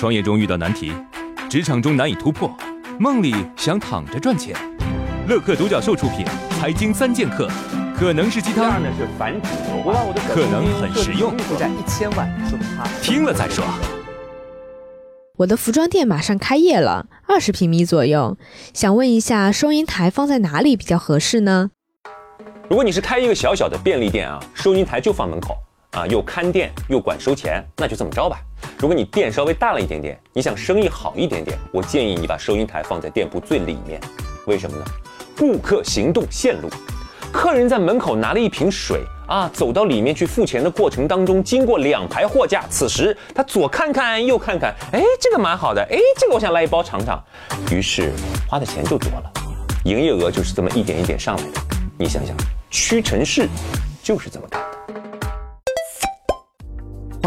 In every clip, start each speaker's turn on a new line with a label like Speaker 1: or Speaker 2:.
Speaker 1: 创业中遇到难题，职场中难以突破，梦里想躺着赚钱。乐客独角兽出品，《财经三剑客》可能是鸡汤，
Speaker 2: 呢是繁殖牛
Speaker 3: 我把我的
Speaker 1: 可能很实用
Speaker 3: 负债一千万，说明他
Speaker 1: 听了再说。
Speaker 4: 我的服装店马上开业了，二十平米左右，想问一下，收银台放在哪里比较合适呢？
Speaker 2: 如果你是开一个小小的便利店啊，收银台就放门口啊，又看店又管收钱，那就这么着吧。如果你店稍微大了一点点，你想生意好一点点，我建议你把收银台放在店铺最里面。为什么呢？顾客行动线路，客人在门口拿了一瓶水啊，走到里面去付钱的过程当中，经过两排货架，此时他左看看右看看，哎，这个蛮好的，哎，这个我想来一包尝尝，于是花的钱就多了，营业额就是这么一点一点上来的。你想想，屈臣氏就是这么干。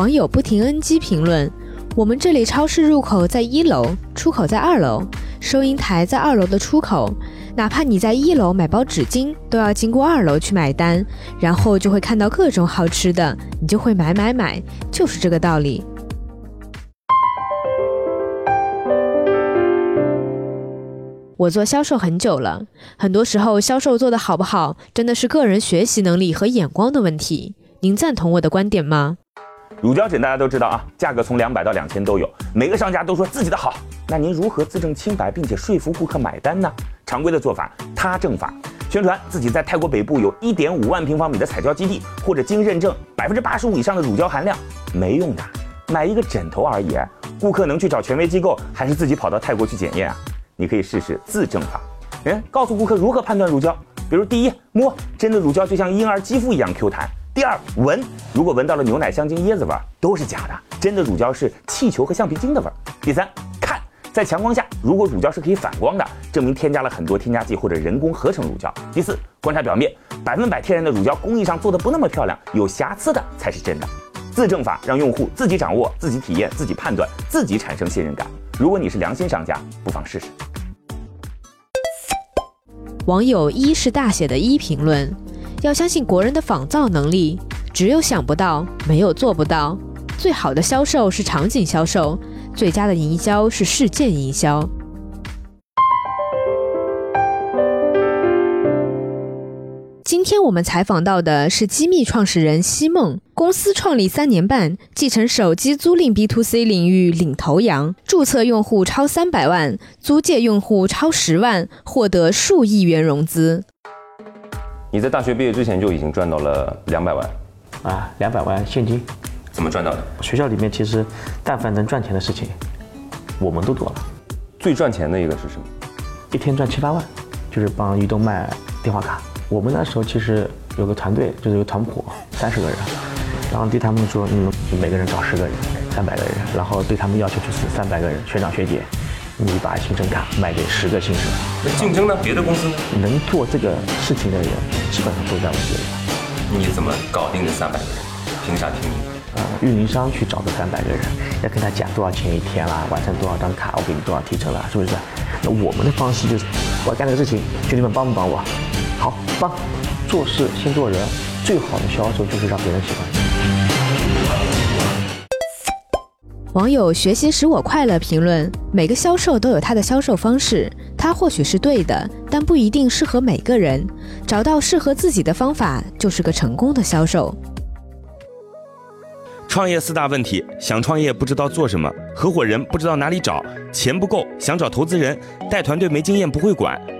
Speaker 4: 网友不停 NG 评论：我们这里超市入口在一楼，出口在二楼，收银台在二楼的出口。哪怕你在一楼买包纸巾，都要经过二楼去买单，然后就会看到各种好吃的，你就会买买买，就是这个道理。我做销售很久了，很多时候销售做得好不好，真的是个人学习能力和眼光的问题。您赞同我的观点吗？
Speaker 5: 乳胶枕大家都知道啊，价格从两百到两千都有，每个商家都说自己的好，那您如何自证清白，并且说服顾客买单呢？常规的做法，他证法，宣传自己在泰国北部有一点五万平方米的彩胶基地，或者经认证百分之八十五以上的乳胶含量，没用的，买一个枕头而已。顾客能去找权威机构，还是自己跑到泰国去检验啊？你可以试试自证法，嗯，告诉顾客如何判断乳胶，比如第一，摸真的乳胶就像婴儿肌肤一样 Q 弹；第二，闻，如果闻到了牛奶、香精、椰子味儿，都是假的，真的乳胶是气球和橡皮筋的味儿；第三，看，在强光下，如果乳胶是可以反光的，证明添加了很多添加剂或者人工合成乳胶；第四，观察表面，百分百天然的乳胶工艺上做的不那么漂亮，有瑕疵的才是真的。自证法让用户自己掌握、自己体验、自己判断、自己产生信任感。如果你是良心商家，不妨试试。
Speaker 4: 网友一是大写的一评论：要相信国人的仿造能力，只有想不到，没有做不到。最好的销售是场景销售，最佳的营销是事件营销。今天我们采访到的是机密创始人西梦，公司创立三年半，继承手机租赁 B to C 领域领头羊，注册用户超三百万，租借用户超十万，获得数亿元融资。
Speaker 2: 你在大学毕业之前就已经赚到了两百万，
Speaker 3: 啊，两百万现金。
Speaker 2: 怎么赚到的？
Speaker 3: 学校里面其实，但凡能赚钱的事情，我们都做了。
Speaker 2: 最赚钱的一个是什么？
Speaker 3: 一天赚七八万，就是帮移动卖电话卡。我们那时候其实有个团队，就是有个团伙，三十个人，然后对他们说，你们就每个人找十个人，三百个人，然后对他们要求就是三百个人，学长学姐，你把行程卡卖给十个新生，
Speaker 2: 那竞争呢？别的公司呢？
Speaker 3: 能做这个事情的人，基本上都在我这里。
Speaker 2: 你怎么搞定这三百个人？凭啥听你？
Speaker 3: 呃，运营商去找这三百个人，要跟他讲多少钱一天啦，完成多少张卡，我给你多少提成啦，是不是？那我们的方式就是，我要干这个事情，兄弟们帮不帮我？好，帮。做事先做人，最好的销售就是让别人喜欢你。
Speaker 4: 网友学习使我快乐评论：每个销售都有他的销售方式，他或许是对的，但不一定适合每个人。找到适合自己的方法，就是个成功的销售。
Speaker 5: 创业四大问题：想创业不知道做什么，合伙人不知道哪里找，钱不够想找投资人，带团队没经验不会管。